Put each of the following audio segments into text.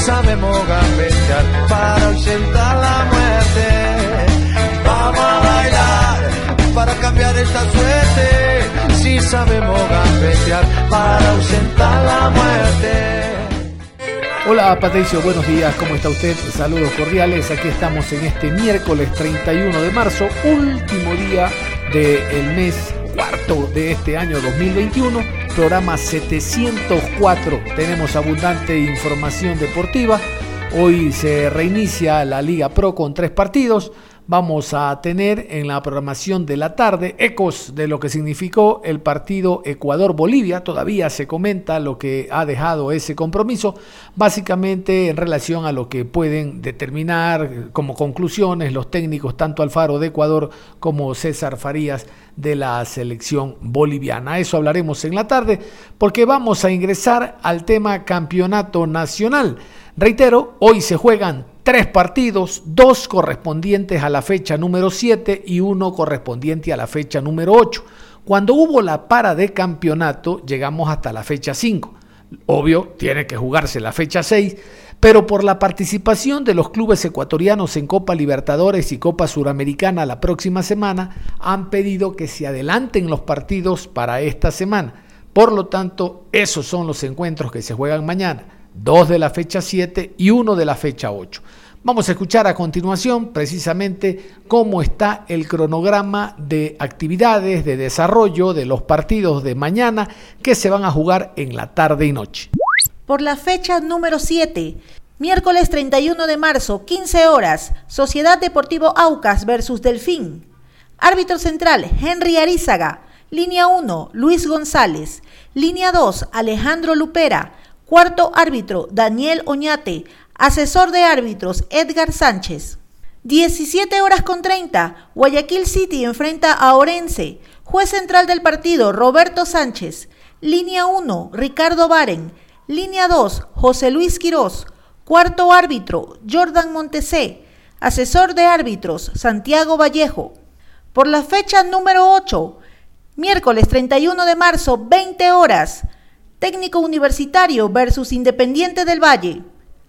Sabemos gambetear para ausentar la muerte. Vamos a bailar para cambiar esta suerte. Si sabemos gambetear para ausentar la muerte. Hola Patricio, buenos días, ¿cómo está usted? Saludos cordiales, aquí estamos en este miércoles 31 de marzo, último día del mes cuarto de este año 2021, programa 704. Tenemos abundante información deportiva. Hoy se reinicia la Liga Pro con tres partidos vamos a tener en la programación de la tarde ecos de lo que significó el partido Ecuador-Bolivia. Todavía se comenta lo que ha dejado ese compromiso, básicamente en relación a lo que pueden determinar como conclusiones los técnicos, tanto Alfaro de Ecuador como César Farías de la selección boliviana. Eso hablaremos en la tarde porque vamos a ingresar al tema campeonato nacional. Reitero, hoy se juegan tres partidos, dos correspondientes a la fecha número 7 y uno correspondiente a la fecha número 8. Cuando hubo la para de campeonato, llegamos hasta la fecha 5. Obvio, tiene que jugarse la fecha 6, pero por la participación de los clubes ecuatorianos en Copa Libertadores y Copa Suramericana la próxima semana, han pedido que se adelanten los partidos para esta semana. Por lo tanto, esos son los encuentros que se juegan mañana dos de la fecha 7 y uno de la fecha 8. Vamos a escuchar a continuación precisamente cómo está el cronograma de actividades, de desarrollo de los partidos de mañana que se van a jugar en la tarde y noche. Por la fecha número 7, miércoles 31 de marzo, 15 horas, Sociedad Deportivo Aucas versus Delfín. Árbitro central, Henry Arizaga. Línea 1, Luis González. Línea 2, Alejandro Lupera. Cuarto árbitro, Daniel Oñate. Asesor de árbitros, Edgar Sánchez. 17 horas con 30, Guayaquil City enfrenta a Orense. Juez central del partido, Roberto Sánchez. Línea 1, Ricardo Baren. Línea 2, José Luis Quirós. Cuarto árbitro, Jordan Montesé. Asesor de árbitros, Santiago Vallejo. Por la fecha número 8, miércoles 31 de marzo, 20 horas. Técnico Universitario versus Independiente del Valle.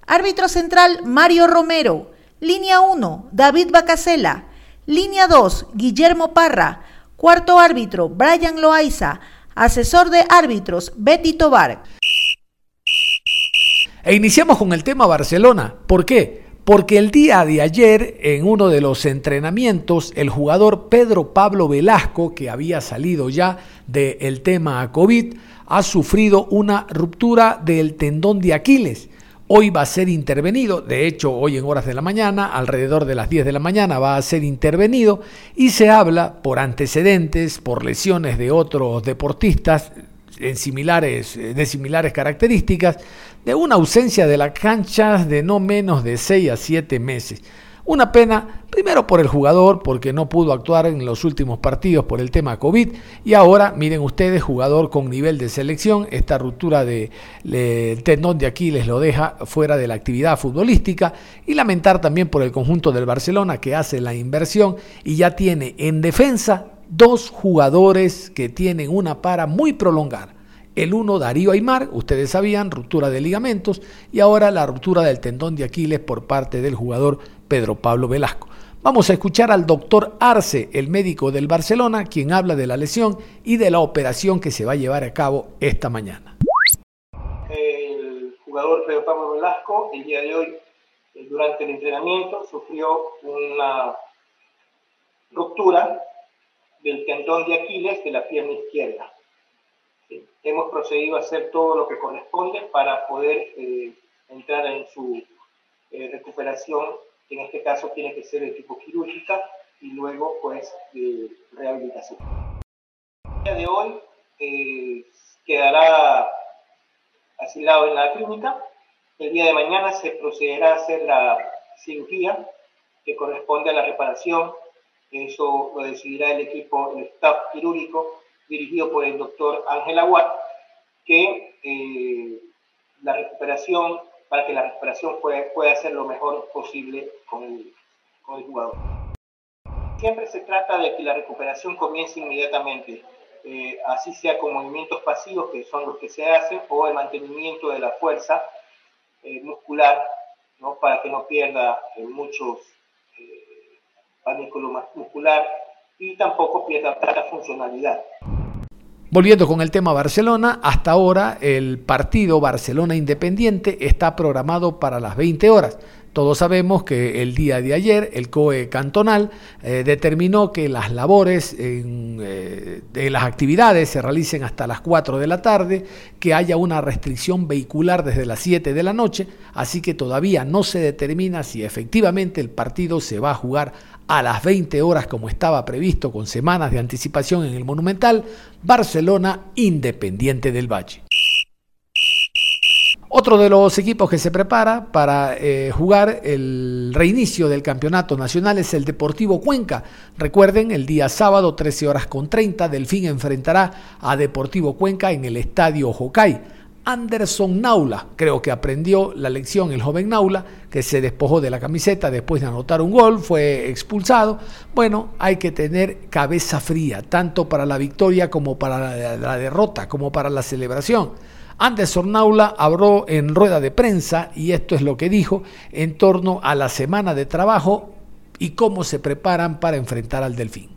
Árbitro central Mario Romero. Línea 1, David Bacasela. Línea 2, Guillermo Parra. Cuarto árbitro, Brian Loaiza. Asesor de árbitros, Betty Tobar. E iniciamos con el tema Barcelona. ¿Por qué? Porque el día de ayer, en uno de los entrenamientos, el jugador Pedro Pablo Velasco, que había salido ya del tema COVID, ha sufrido una ruptura del tendón de Aquiles. Hoy va a ser intervenido, de hecho hoy en horas de la mañana, alrededor de las 10 de la mañana va a ser intervenido y se habla por antecedentes, por lesiones de otros deportistas en similares, de similares características, de una ausencia de las canchas de no menos de 6 a 7 meses. Una pena, primero por el jugador, porque no pudo actuar en los últimos partidos por el tema COVID, y ahora, miren ustedes, jugador con nivel de selección, esta ruptura del de, tendón de Aquiles lo deja fuera de la actividad futbolística, y lamentar también por el conjunto del Barcelona que hace la inversión y ya tiene en defensa dos jugadores que tienen una para muy prolongada. El uno, Darío Aymar, ustedes sabían, ruptura de ligamentos, y ahora la ruptura del tendón de Aquiles por parte del jugador Pedro Pablo Velasco. Vamos a escuchar al doctor Arce, el médico del Barcelona, quien habla de la lesión y de la operación que se va a llevar a cabo esta mañana. El jugador Pedro Pablo Velasco, el día de hoy, eh, durante el entrenamiento, sufrió una ruptura del tendón de Aquiles de la pierna izquierda. Hemos procedido a hacer todo lo que corresponde para poder eh, entrar en su eh, recuperación en este caso tiene que ser de tipo quirúrgica y luego pues de rehabilitación. El día de hoy eh, quedará asilado en la clínica. El día de mañana se procederá a hacer la cirugía que corresponde a la reparación. Eso lo decidirá el equipo, el staff quirúrgico dirigido por el doctor Ángel Aguad, que eh, la recuperación, para que la recuperación pueda, pueda ser lo mejor posible con el, jugador. Siempre se trata de que la recuperación comience inmediatamente, eh, así sea con movimientos pasivos, que son los que se hacen, o el mantenimiento de la fuerza eh, muscular, ¿no? para que no pierda muchos panículo muscular y tampoco pierda tanta funcionalidad. Volviendo con el tema Barcelona, hasta ahora el partido Barcelona Independiente está programado para las 20 horas. Todos sabemos que el día de ayer el COE cantonal eh, determinó que las labores eh, de las actividades se realicen hasta las 4 de la tarde, que haya una restricción vehicular desde las 7 de la noche, así que todavía no se determina si efectivamente el partido se va a jugar a las 20 horas como estaba previsto con semanas de anticipación en el Monumental, Barcelona Independiente del Valle. Otro de los equipos que se prepara para eh, jugar el reinicio del campeonato nacional es el Deportivo Cuenca. Recuerden, el día sábado 13 horas con 30, Delfín enfrentará a Deportivo Cuenca en el Estadio Jocay. Anderson Naula. Creo que aprendió la lección el joven Naula, que se despojó de la camiseta después de anotar un gol, fue expulsado. Bueno, hay que tener cabeza fría, tanto para la victoria como para la, derrota, como para la celebración. Anderson Naula habló en rueda de prensa y esto es lo que dijo en torno a la semana de trabajo y cómo se preparan para enfrentar al Delfín.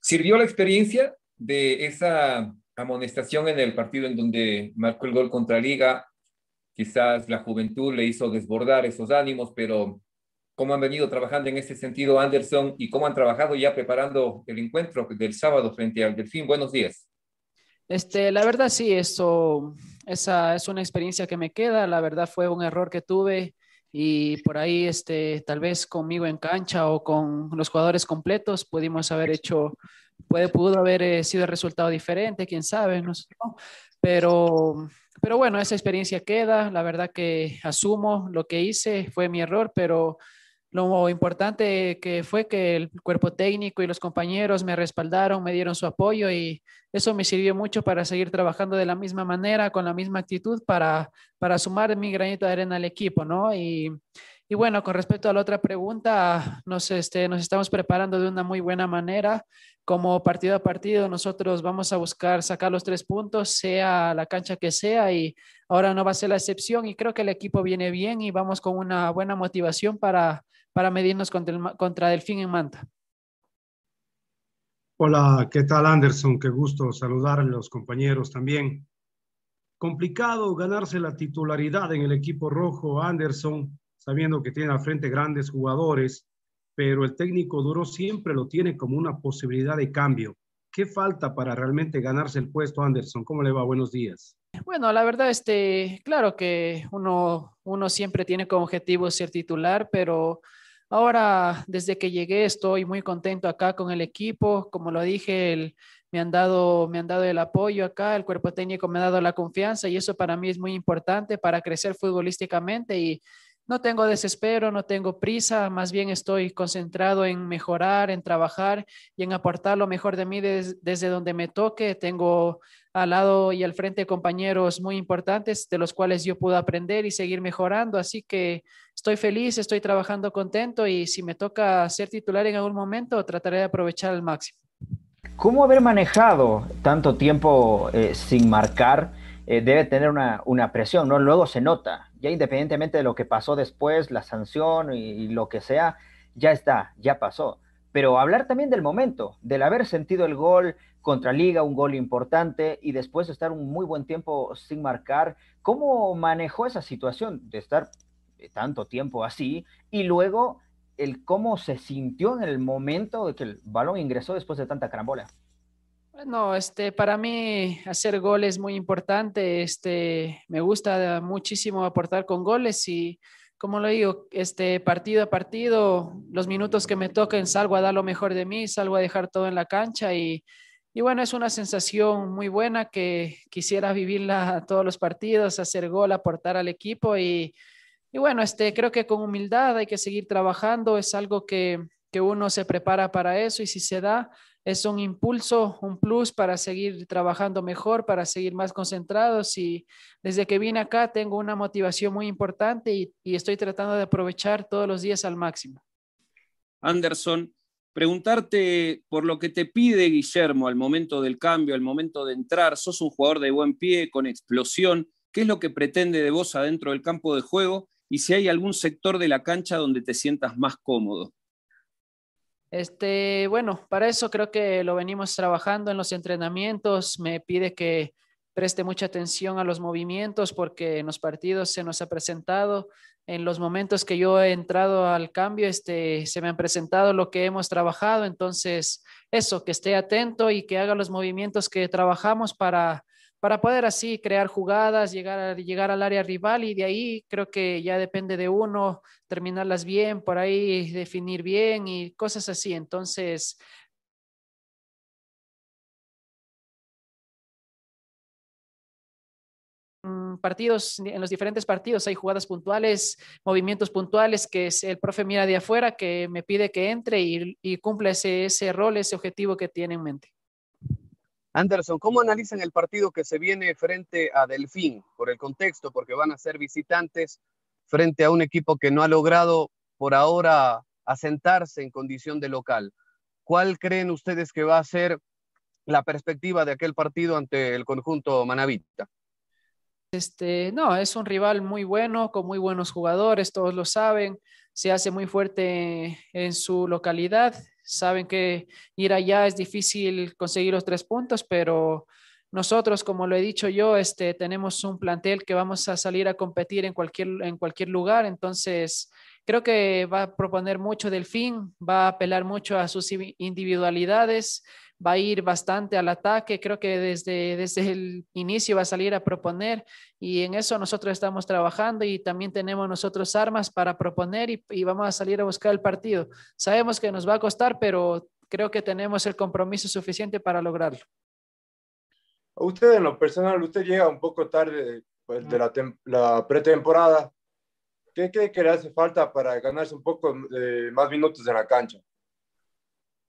Sirvió la experiencia de esa amonestación en el partido en donde marcó el gol contra Liga. Quizás la juventud le hizo desbordar esos ánimos, pero cómo han venido trabajando en ese sentido Anderson y cómo han trabajado ya preparando el encuentro del sábado frente al Delfín. Buenos días. Este, la verdad sí, eso, esa es una experiencia que me queda. La verdad fue un error que tuve y por ahí, este, tal vez conmigo en cancha o con los jugadores completos pudimos haber hecho Puede, pudo haber eh, sido el resultado diferente, quién sabe, Pero, pero bueno, esa experiencia queda. La verdad que asumo lo que hice, fue mi error, pero lo importante que fue que el cuerpo técnico y los compañeros me respaldaron, me dieron su apoyo y eso me sirvió mucho para seguir trabajando de la misma manera, con la misma actitud, para, para sumar mi granito de arena al equipo, ¿no? Y, y bueno, con respecto a la otra pregunta, nos, este, nos estamos preparando de una muy buena manera. Como partido a partido, nosotros vamos a buscar sacar los tres puntos, sea la cancha que sea, y ahora no va a ser la excepción. Y creo que el equipo viene bien y vamos con una buena motivación para, para medirnos contra, el, contra Delfín en Manta. Hola, ¿qué tal Anderson? Qué gusto saludar a los compañeros también. Complicado ganarse la titularidad en el equipo rojo, Anderson sabiendo que tiene al frente grandes jugadores, pero el técnico duro siempre lo tiene como una posibilidad de cambio. ¿Qué falta para realmente ganarse el puesto, Anderson? ¿Cómo le va? Buenos días. Bueno, la verdad, este, claro que uno, uno siempre tiene como objetivo ser titular, pero ahora desde que llegué estoy muy contento acá con el equipo. Como lo dije, me, han dado, me han dado el apoyo acá, el cuerpo técnico me ha dado la confianza y eso para mí es muy importante para crecer futbolísticamente y no tengo desespero, no tengo prisa, más bien estoy concentrado en mejorar, en trabajar y en aportar lo mejor de mí desde donde me toque. Tengo al lado y al frente compañeros muy importantes de los cuales yo puedo aprender y seguir mejorando. Así que estoy feliz, estoy trabajando contento y si me toca ser titular en algún momento, trataré de aprovechar al máximo. ¿Cómo haber manejado tanto tiempo eh, sin marcar? Eh, debe tener una, una, presión, ¿no? Luego se nota, ya independientemente de lo que pasó después, la sanción y, lo que sea, ya está, ya pasó. Pero hablar también del momento, del haber sentido el gol contra Liga, un gol importante, y después de estar un muy buen tiempo sin marcar, ¿cómo manejó esa situación de estar tanto tiempo así? Y luego el cómo se sintió en el momento de que el balón ingresó después de tanta carambola. Bueno, este, para mí hacer goles es muy importante. Este, me gusta muchísimo aportar con goles y como lo digo, este partido a partido, los minutos que me toquen, salgo a dar lo mejor de mí, salgo a dejar todo en la cancha y, y bueno, es una sensación muy buena que quisiera vivirla todos los partidos, hacer gol, aportar al equipo y, y bueno, este, creo que con humildad hay que seguir trabajando, es algo que, que uno se prepara para eso y si se da, es un impulso, un plus para seguir trabajando mejor, para seguir más concentrados y desde que vine acá tengo una motivación muy importante y, estoy tratando de aprovechar todos los días al máximo. Anderson, preguntarte por lo que te pide Guillermo al momento del cambio, al momento de entrar, sos un jugador de buen pie, con explosión, ¿qué es lo que pretende de vos adentro del campo de juego? Y si hay algún sector de la cancha donde te sientas más cómodo. Este, bueno, para eso creo que lo venimos trabajando en los entrenamientos. Me pide que preste mucha atención a los movimientos porque en los partidos se nos ha presentado, en los momentos que yo he entrado al cambio, este, se me han presentado lo que hemos trabajado. Entonces, eso, que esté atento y que haga los movimientos que trabajamos para para poder así crear jugadas, llegar, llegar al área rival y de ahí creo que ya depende de uno terminarlas bien, por ahí definir bien y cosas así. Entonces, mm, partidos, en los diferentes partidos hay jugadas puntuales, movimientos puntuales que el profe mira de afuera, que me pide que entre y, y cumpla ese, ese rol, ese objetivo que tiene en mente. Anderson, ¿cómo analizan el partido que se viene frente a Delfín por el contexto? Porque van a ser visitantes frente a un equipo que no ha logrado por ahora asentarse en condición de local. ¿Cuál creen ustedes que va a ser la perspectiva de aquel partido ante el conjunto manavita? Este, no, es un rival muy bueno, con muy buenos jugadores, todos lo saben, se hace muy fuerte en su localidad saben que ir allá es difícil conseguir los tres puntos, pero nosotros, como lo he dicho yo, este, tenemos un plantel que vamos a salir a competir en cualquier, en cualquier lugar, entonces creo que va a proponer mucho del fin, va a apelar mucho a sus individualidades va a ir bastante al ataque, creo que desde, desde el inicio va a salir a proponer y en eso nosotros estamos trabajando y también tenemos nosotros armas para proponer y, vamos a salir a buscar el partido. Sabemos que nos va a costar, pero creo que tenemos el compromiso suficiente para lograrlo. Usted en lo personal, usted llega un poco tarde pues, de la, la pretemporada. ¿Qué cree que le hace falta para ganarse un poco más minutos en la cancha?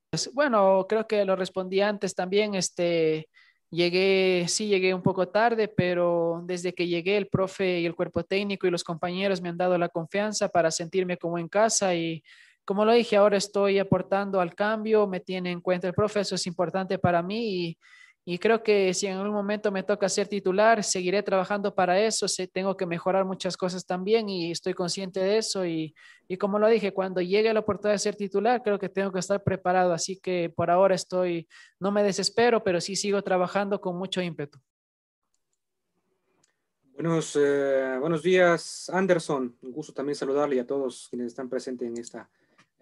Pues, bueno, creo que lo respondí antes también. Este, llegué, sí llegué un poco tarde, pero desde que llegué el profe y el cuerpo técnico y los compañeros me han dado la confianza para sentirme como en casa y como lo dije, ahora estoy aportando al cambio, me tiene en cuenta el profe, eso es importante para mí y creo que si en algún momento me toca ser titular, seguiré trabajando para eso. Tengo que mejorar muchas cosas también y estoy consciente de eso. Y, y, como lo dije, cuando llegue la oportunidad de ser titular, creo que tengo que estar preparado. Así que por ahora estoy, no me desespero, pero sí sigo trabajando con mucho ímpetu. Buenos, eh, buenos días, Anderson. Un gusto también saludarle a todos quienes están presentes en esta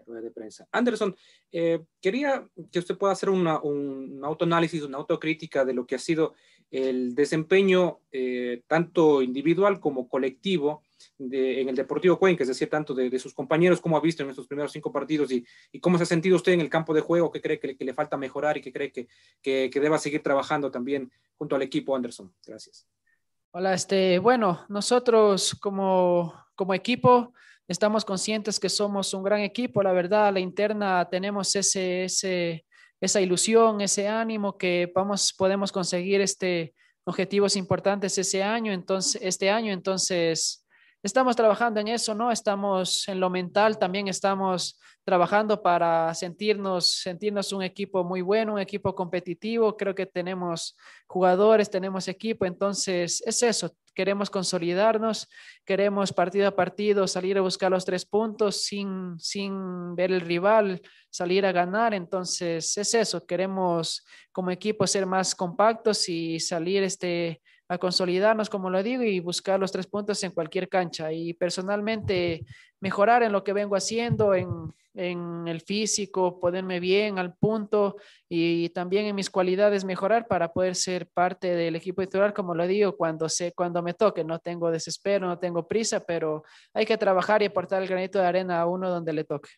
de prensa. Anderson, eh, quería que usted pueda hacer una, un autoanálisis, una autocrítica de lo que ha sido el desempeño eh, tanto individual como colectivo en el Deportivo Cuenca, es decir, tanto de, sus compañeros, como ha visto en estos primeros cinco partidos y, cómo se ha sentido usted en el campo de juego, qué cree que, que le falta mejorar y qué cree que, que, que, deba seguir trabajando también junto al equipo Anderson. Gracias. Hola, este, bueno, nosotros como, como equipo estamos conscientes que somos un gran equipo, la verdad, la interna tenemos ese, ese, esa ilusión, ese ánimo que vamos, podemos conseguir este, objetivos importantes ese año, entonces, este año, entonces estamos trabajando en eso, ¿no? Estamos en lo mental, también estamos trabajando para sentirnos, sentirnos un equipo muy bueno, un equipo competitivo. Creo que tenemos jugadores, tenemos equipo, entonces es eso. Queremos consolidarnos, queremos partido a partido salir a buscar los tres puntos sin, sin ver el rival, salir a ganar. Entonces es eso. Queremos como equipo ser más compactos y salir este, a consolidarnos, como lo digo, y buscar los tres puntos en cualquier cancha. Y personalmente mejorar en lo que vengo haciendo, en, en el físico, ponerme bien al punto y también en mis cualidades mejorar para poder ser parte del equipo titular, como lo digo, cuando, sé, cuando me toque. No tengo desespero, no tengo prisa, pero hay que trabajar y aportar el granito de arena a uno donde le toque.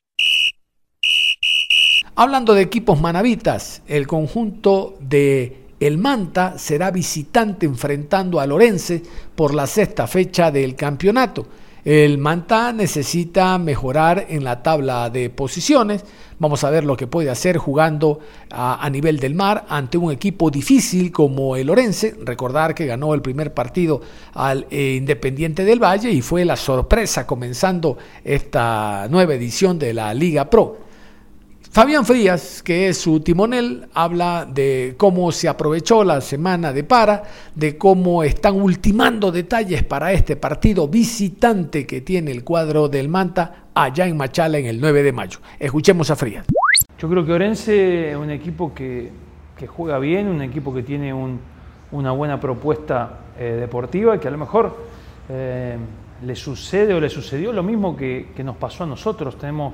Hablando de equipos manavitas, el conjunto de el Manta será visitante enfrentando a Lorense por la sexta fecha del campeonato. El Manta necesita mejorar en la tabla de posiciones. Vamos a ver lo que puede hacer jugando a, nivel del mar ante un equipo difícil como el Lorense. Recordar que ganó el primer partido al eh, Independiente del Valle y fue la sorpresa comenzando esta nueva edición de la Liga Pro. Fabián Frías, que es su timonel, habla de cómo se aprovechó la semana de para, de cómo están ultimando detalles para este partido visitante que tiene el cuadro del Manta allá en Machala en el 9 de mayo. Escuchemos a Frías. Yo creo que Orense es un equipo que, juega bien, un equipo que tiene una buena propuesta eh, deportiva, que a lo mejor eh, le sucede o le sucedió lo mismo que, que nos pasó a nosotros. Tenemos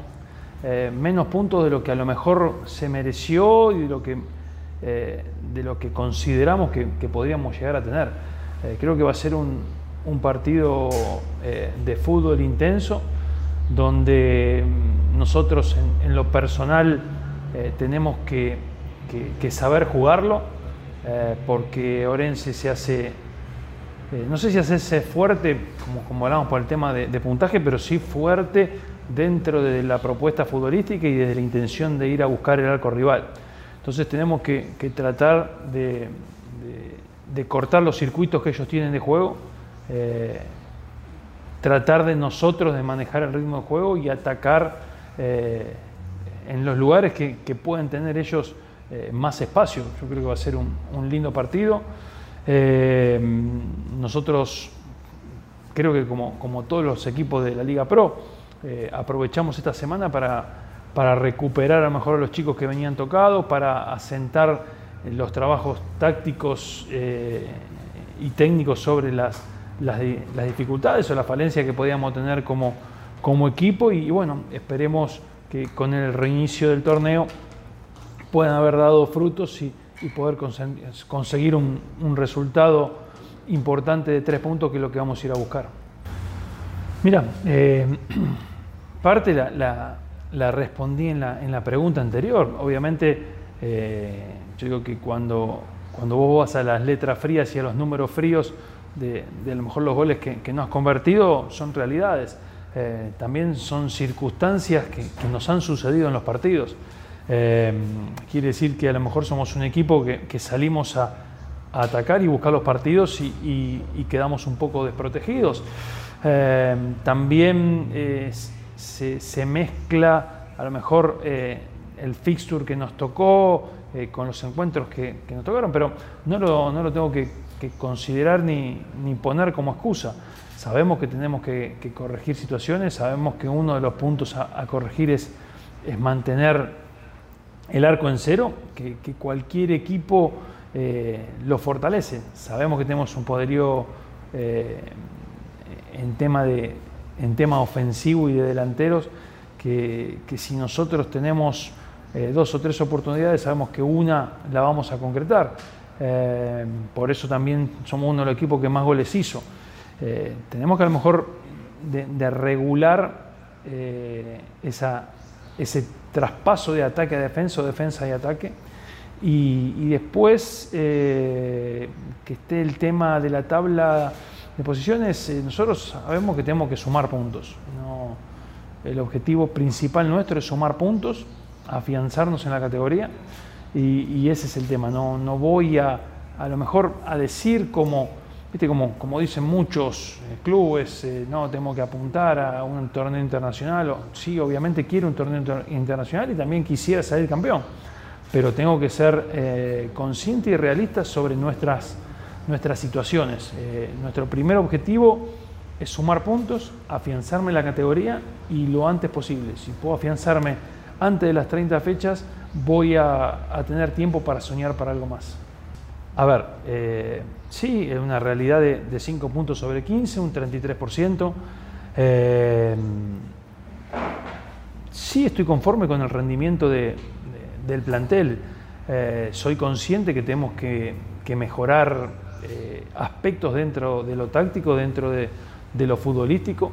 eh, menos puntos de lo que a lo mejor se mereció y de lo que, eh, de lo que consideramos que, podríamos llegar a tener. Eh, creo que va a ser un, partido de fútbol intenso, donde mm, nosotros en, lo personal tenemos que, saber jugarlo, porque Orense se hace no sé si hacerse fuerte, como, como hablamos por el tema de, puntaje, pero sí fuerte dentro de la propuesta futbolística y desde la intención de ir a buscar el arco rival. Entonces tenemos que, tratar de, cortar los circuitos que ellos tienen de juego, eh, tratar de nosotros de manejar el ritmo de juego y atacar eh, en los lugares que, pueden tener ellos eh, más espacio. Yo creo que va a ser un, lindo partido. nosotros creo que como, como todos los equipos de la Liga Pro, eh, aprovechamos esta semana para, para recuperar a lo mejor a los chicos que venían tocados, para asentar los trabajos tácticos eh, y técnicos sobre las, las, dificultades o la falencia que podíamos tener como, como equipo y, bueno, esperemos que con el reinicio del torneo puedan haber dado frutos y, poder conseguir un, un resultado importante de tres puntos que es lo que vamos a ir a buscar. Mira, eh, parte la, respondí en la, en la, pregunta anterior. Obviamente, eh, yo digo que cuando, cuando vos vas a las letras frías y a los números fríos de, de a lo mejor los goles que, que no has convertido son realidades. Eh, también son circunstancias que, nos han sucedido en los partidos. Eh, quiere decir que a lo mejor somos un equipo que, que salimos a, atacar y buscar los partidos y, y, quedamos un poco desprotegidos. también se, mezcla a lo mejor eh, el fixture que nos tocó eh, con los encuentros que, nos tocaron, pero no lo, no lo tengo que, considerar ni, ni, poner como excusa. Sabemos que tenemos que, corregir situaciones, sabemos que uno de los puntos a, corregir es, es, mantener el arco en cero, que, cualquier equipo eh, lo fortalece. Sabemos que tenemos un poderío en tema de, en tema ofensivo y de delanteros, que, si nosotros tenemos eh, dos o tres oportunidades, sabemos que una la vamos a concretar. Eh, por eso también somos uno de los equipos que más goles hizo. Eh, tenemos que a lo mejor regular esa, ese traspaso de ataque a defensa o defensa y ataque. Y después que esté el tema de la tabla de posiciones, eh, nosotros sabemos que tenemos que sumar puntos. el objetivo principal nuestro es sumar puntos, afianzarnos en la categoría y, ese es el tema. No, no voy a, a lo mejor a decir como, ¿viste? como, como dicen muchos eh, clubes, eh, no, tenemos que apuntar a un torneo internacional. sí, obviamente quiero un torneo internacional y también quisiera salir campeón, pero tengo que ser consciente y realista sobre nuestras nuestras situaciones. Eh, nuestro primer objetivo es sumar puntos, afianzarme en la categoría y lo antes posible. Si puedo afianzarme antes de las 30 fechas, voy a, tener tiempo para soñar para algo más. A ver, eh, sí, es una realidad de, 5 puntos sobre 15, un 33%. Eh, sí estoy conforme con el rendimiento del plantel. Eh, soy consciente que tenemos que, mejorar eh, aspectos dentro de lo táctico, dentro de, lo futbolístico.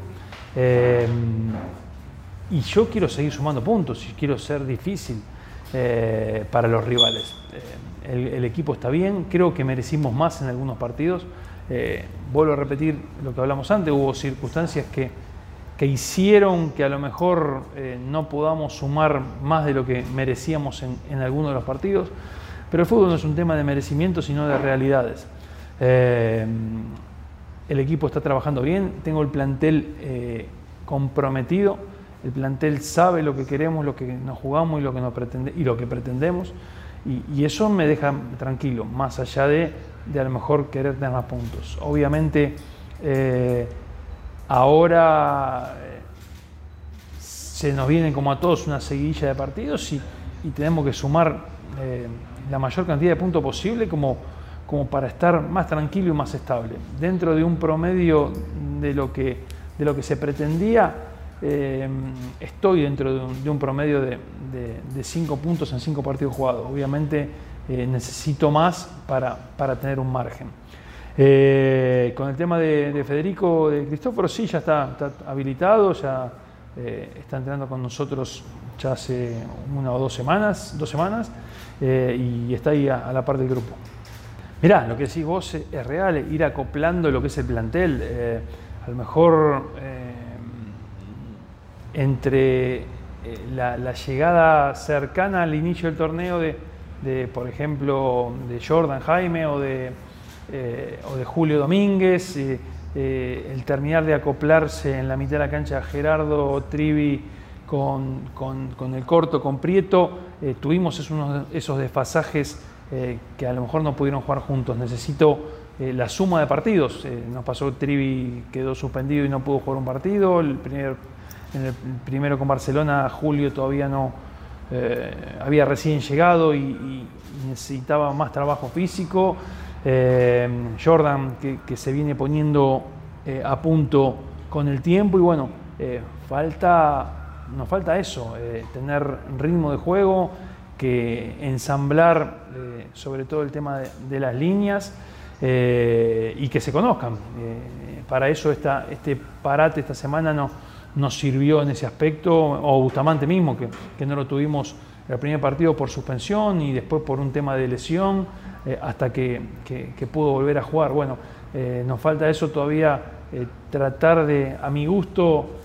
y yo quiero seguir sumando puntos y quiero ser difícil para los rivales el, equipo está bien, creo que merecimos más en algunos partidos. Eh, vuelvo a repetir lo que hablamos antes, hubo circunstancias que, que hicieron que a lo mejor eh, no podamos sumar más de lo que merecíamos en, en, algunos de los partidos, pero el fútbol no es un tema de merecimiento, sino de realidades. Eh, el equipo está trabajando bien, tengo el plantel comprometido, el plantel sabe lo que queremos, lo que nos jugamos y lo que, nos y pretendemos. Y, eso me deja tranquilo, más allá de, de, a lo mejor querer tener más puntos. Obviamente, eh, ahora eh, se nos viene como a todos una seguilla de partidos y, tenemos que sumar eh, la mayor cantidad de puntos posible como, como para estar más tranquilo y más estable. Dentro de un promedio de lo que, de lo que se pretendía, estoy dentro de un promedio de, de, cinco puntos en cinco partidos jugados. Obviamente eh, necesito más para, para, tener un margen. Eh, con el tema de, Federico, de Cristóforo, sí, ya está, habilitado, ya eh, está entrenando con nosotros ya hace una o dos semanas, dos semanas, y está ahí a, la par del grupo. Mirá, lo que decís vos es real, ir acoplando lo que es el plantel. a lo mejor entre eh, la, llegada cercana al inicio del torneo de, por ejemplo, de Jordan Jaime o de, eh, o de Julio Domínguez, eh, el terminar de acoplarse en la mitad de la cancha Gerardo Trivi con, con, el corto, con Prieto, tuvimos esos, esos desfasajes que a lo mejor no pudieron jugar juntos. Necesito la suma de partidos. nos pasó Trivi quedó suspendido y no pudo jugar un partido. El primer en el primero con Barcelona, Julio todavía no eh, había recién llegado y, necesitaba más trabajo físico. Eh, Jordan que, se viene poniendo eh, a punto con el tiempo y bueno, falta, nos falta eso, tener ritmo de juego, que ensamblar sobre todo el tema de, las líneas y que se conozcan. para eso esta, este parate esta semana no nos sirvió en ese aspecto, o Bustamante mismo, que, que no lo tuvimos el primer partido por suspensión y después por un tema de lesión, eh, hasta que, que, pudo volver a jugar. Bueno, eh, nos falta eso todavía, eh, tratar de, a mi gusto,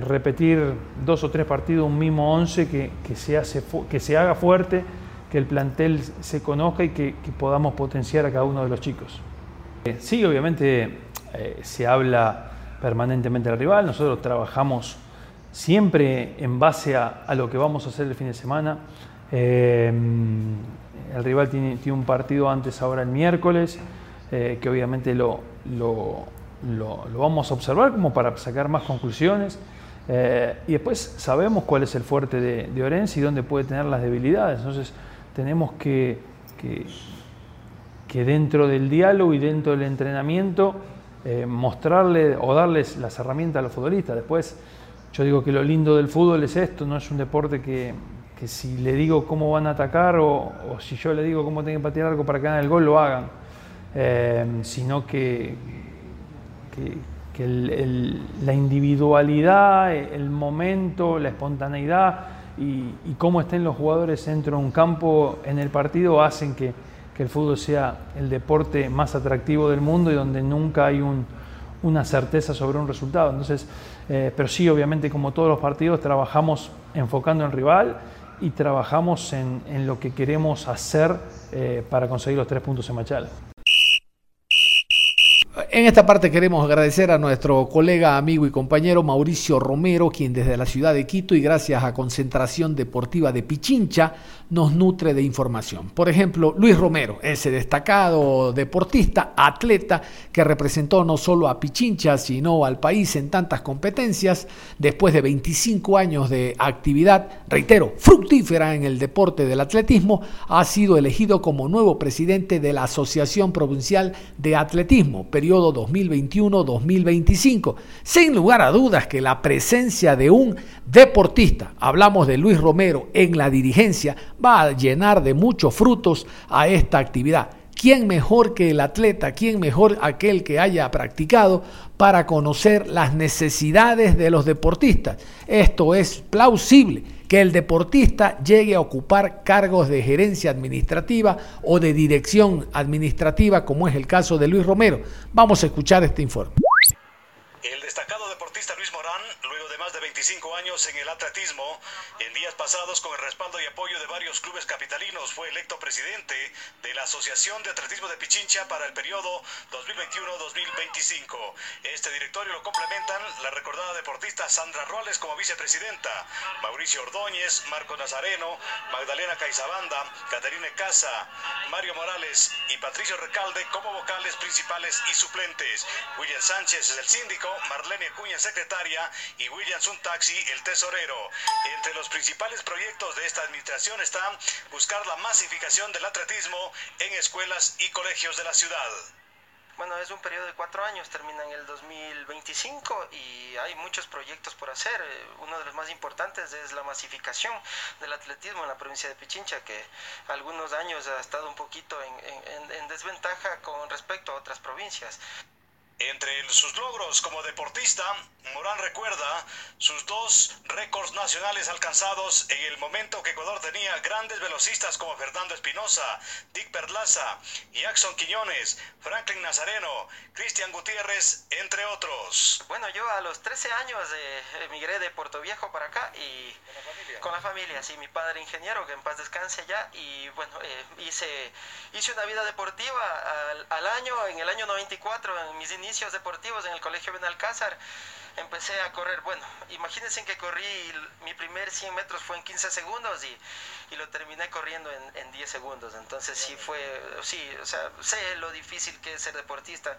repetir dos o tres partidos, un mismo once que, que, se hace, que se haga fuerte, que el plantel se conozca y que, podamos potenciar a cada uno de los chicos. sí, obviamente se habla permanentemente al rival. Nosotros trabajamos siempre en base a, lo que vamos a hacer el fin de semana. Eh, el rival tiene, tiene, un partido antes ahora el miércoles, eh, que obviamente lo, lo, vamos a observar como para sacar más conclusiones. Eh, y después sabemos cuál es el fuerte de, de Orense y dónde puede tener las debilidades. Entonces tenemos que, que, que dentro del diálogo y dentro del entrenamiento eh, mostrarle o darles las herramientas a los futbolistas. Después, yo digo que lo lindo del fútbol es esto, no es un deporte que, si le digo cómo van a atacar o, si yo le digo cómo tienen que patear algo para que hagan el gol, lo hagan, eh, sino que, que, la individualidad, el momento, la espontaneidad y, cómo estén los jugadores dentro de un campo en el partido hacen que el fútbol sea el deporte más atractivo del mundo y donde nunca hay una certeza sobre un resultado. Entonces, eh, pero sí, obviamente, como todos los partidos, trabajamos enfocando en rival y trabajamos en, lo que queremos hacer eh, para conseguir los tres puntos en Machal. En esta parte queremos agradecer a nuestro colega, amigo y compañero Mauricio Romero, quien desde la ciudad de Quito y gracias a Concentración Deportiva de Pichincha nos nutre de información. Por ejemplo, Luis Romero, ese destacado deportista, atleta que representó no solo a Pichincha, sino al país en tantas competencias, después de 25 años de actividad, reitero, fructífera en el deporte del atletismo, ha sido elegido como nuevo presidente de la Asociación Provincial de Atletismo, periodo 2021-2025. Sin lugar a dudas que la presencia de un deportista, hablamos de Luis Romero, en la dirigencia, va a llenar de muchos frutos a esta actividad. ¿Quién mejor que el atleta? ¿Quién mejor aquel que haya practicado para conocer las necesidades de los deportistas? Esto es plausible que el deportista llegue a ocupar cargos de gerencia administrativa o de dirección administrativa, como es el caso de Luis Romero. Vamos a escuchar este informe. El destacado deportista Luis Morán, luego de más de 25 años en el atletismo, en días pasados, con el respaldo y apoyo de varios clubes capitalinos, fue electo presidente de la Asociación de Atletismo de Pichincha para el periodo 2021-2025. Este directorio lo complementan la recordada deportista Sandra Ruales como vicepresidenta, Mauricio Ordóñez, Marco Nazareno, Magdalena Caizabanda, Caterine Casa, Mario Morales y Patricio Recalde como vocales principales y suplentes. William Sánchez es el síndico, Marlene Cuña secretaria y William Suntaxi el tesorero. Entre los principales proyectos de esta administración están buscar la masificación del atletismo en escuelas y colegios de la ciudad. Bueno, es un periodo de cuatro años, termina en el 2025 y hay muchos proyectos por hacer. Uno de los más importantes es la masificación del atletismo en la provincia de Pichincha, que algunos años ha estado un poquito en, en desventaja con respecto a otras provincias. Entre sus logros como deportista, Morán recuerda sus dos récords nacionales alcanzados en el momento que Ecuador tenía grandes velocistas como Fernando Espinosa, Dick Perlaza, Jackson Quiñones, Franklin Nazareno, Cristian Gutiérrez, entre otros. Bueno, yo a los 13 años eh, emigré de Puerto Viejo para acá y con la familia, sí, mi padre ingeniero, que en paz descanse allá, y bueno, eh, hice, hice una vida deportiva al, al año, en el año 94, en mis inicios deportivos en el Colegio Benalcázar, empecé a correr. Bueno, imagínense que corrí, mi primer 100 metros fue en 15 segundos y, y lo terminé corriendo en, en, 10 segundos. Entonces sí fue, sí, o sea, sé lo difícil que es ser deportista.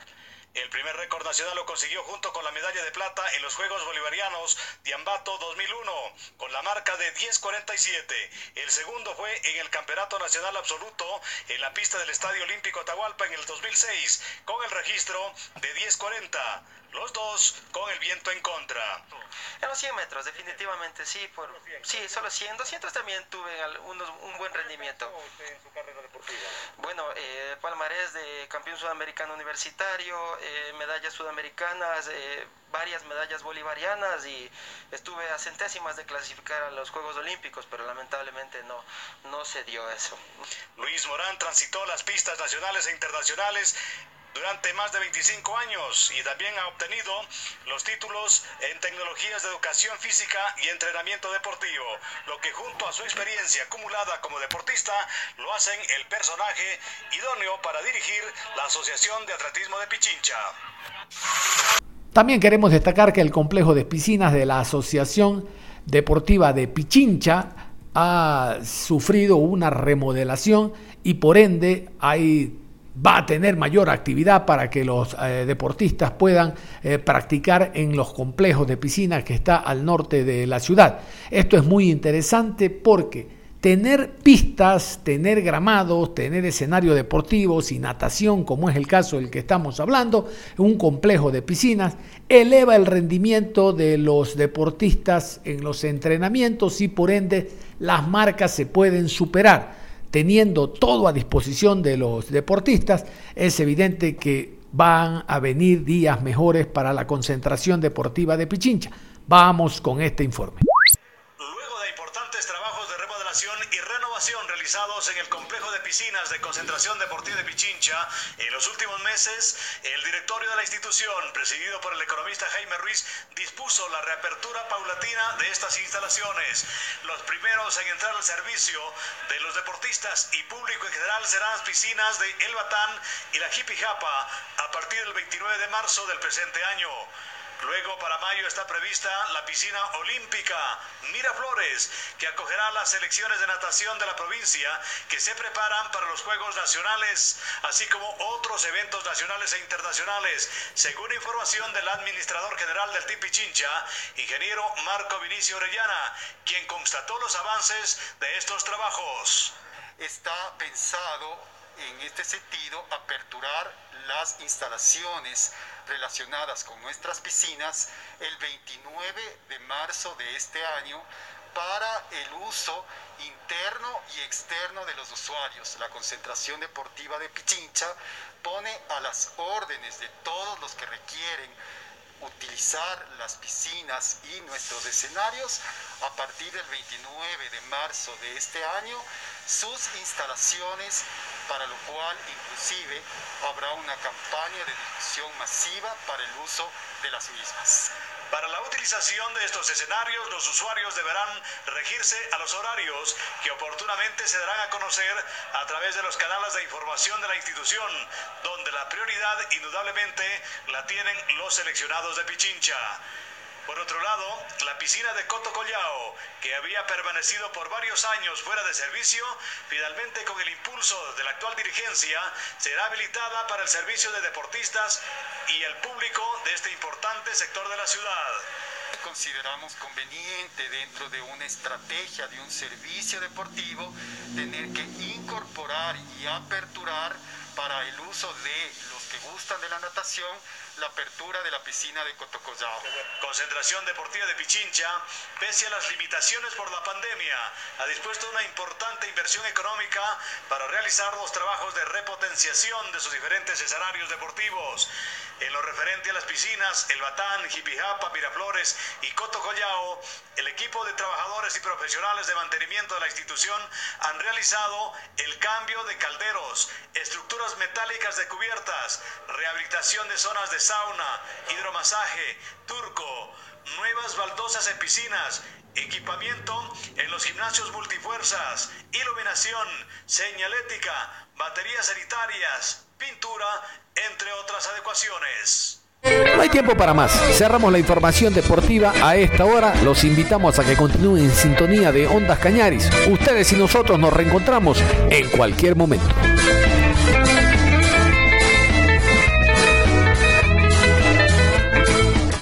El primer récord nacional lo consiguió junto con la medalla de plata en los Juegos Bolivarianos de Ambato 2001, con la marca de 10.47. El segundo fue en el Campeonato Nacional Absoluto en la pista del Estadio Olímpico Atahualpa en el 2006, con el registro de 10.40. Los dos con el viento en contra. En los 100 metros, definitivamente sí. Por, sí, solo 100. 200 también tuve unos, un buen rendimiento. Bueno, eh, palmarés de campeón sudamericano universitario, eh, medallas sudamericanas, eh, varias medallas bolivarianas y estuve a centésimas de clasificar a los Juegos Olímpicos, pero lamentablemente no, no se dio eso. Luis Morán transitó las pistas nacionales e internacionales durante más de 25 años y también ha obtenido los títulos en tecnologías de educación física y entrenamiento deportivo, lo que junto a su experiencia acumulada como deportista lo hacen el personaje idóneo para dirigir la Asociación de Atletismo de Pichincha. También queremos destacar que el complejo de piscinas de la Asociación Deportiva de Pichincha ha sufrido una remodelación y por ende hay va a tener mayor actividad para que los eh, deportistas puedan eh, practicar en los complejos de piscinas que está al norte de la ciudad. Esto es muy interesante porque tener pistas, tener gramados, tener escenarios deportivos y natación, como es el caso del que estamos hablando, un complejo de piscinas, eleva el rendimiento de los deportistas en los entrenamientos y por ende las marcas se pueden superar teniendo todo a disposición de los deportistas, es evidente que van a venir días mejores para la concentración deportiva de Pichincha. Vamos con este informe. Luego de importantes trabajos de remodelación remodelación y en el complejo de piscinas de concentración deportiva de Pichincha en los últimos meses, el directorio de la institución, presidido por el economista Jaime Ruiz, dispuso la reapertura paulatina de estas instalaciones. Los primeros en entrar al servicio de los deportistas y público en general serán las piscinas de El Batán y la Jipijapa a partir del 29 de marzo del presente año. Luego para mayo está prevista la piscina olímpica Miraflores, que acogerá las selecciones de natación de la provincia que se preparan para los Juegos Nacionales, así como otros eventos nacionales e internacionales, según información del administrador general del Tipichincha, ingeniero Marco Vinicio Orellana, quien constató los avances de estos trabajos. Está pensado en este sentido aperturar las instalaciones relacionadas con nuestras piscinas el 29 de marzo de este año para el uso interno y externo de los usuarios. La concentración deportiva de Pichincha pone a las órdenes de todos los que requieren utilizar las piscinas y nuestros escenarios a partir del 29 de marzo de este año sus instalaciones para lo cual inclusive habrá una campaña de difusión masiva para el uso de las mismas. Para la utilización de estos escenarios, los usuarios deberán regirse a los horarios que oportunamente se darán a conocer a través de los canales de información de la institución, donde la prioridad indudablemente la tienen los seleccionados de Pichincha. Por otro lado, la piscina de Coto Collao, que había permanecido por varios años fuera de servicio, finalmente con el impulso de la actual dirigencia, será habilitada para el servicio de deportistas y el público de este importante sector de la ciudad. Consideramos conveniente dentro de una estrategia de un servicio deportivo tener que incorporar y aperturar para el uso de los que gustan de la natación la apertura de la piscina de Cotocollao. Concentración Deportiva de Pichincha, pese a las limitaciones por la pandemia, ha dispuesto una importante inversión económica para realizar los trabajos de repotenciación de sus diferentes escenarios deportivos. En lo referente a las piscinas, El Batán, Jipijapa, Miraflores y Cotocollao, el equipo de trabajadores y profesionales de mantenimiento de la institución han realizado el cambio de calderos, estructuras metálicas de cubiertas, rehabilitación de zonas de sauna, hidromasaje, turco, nuevas baldosas en piscinas, equipamiento en los gimnasios multifuerzas, iluminación, señalética, baterías sanitarias, pintura, entre otras adecuaciones. No hay tiempo para más. Cerramos la información deportiva a esta hora. Los invitamos a que continúen en sintonía de Ondas Cañaris. Ustedes y nosotros nos reencontramos en cualquier momento.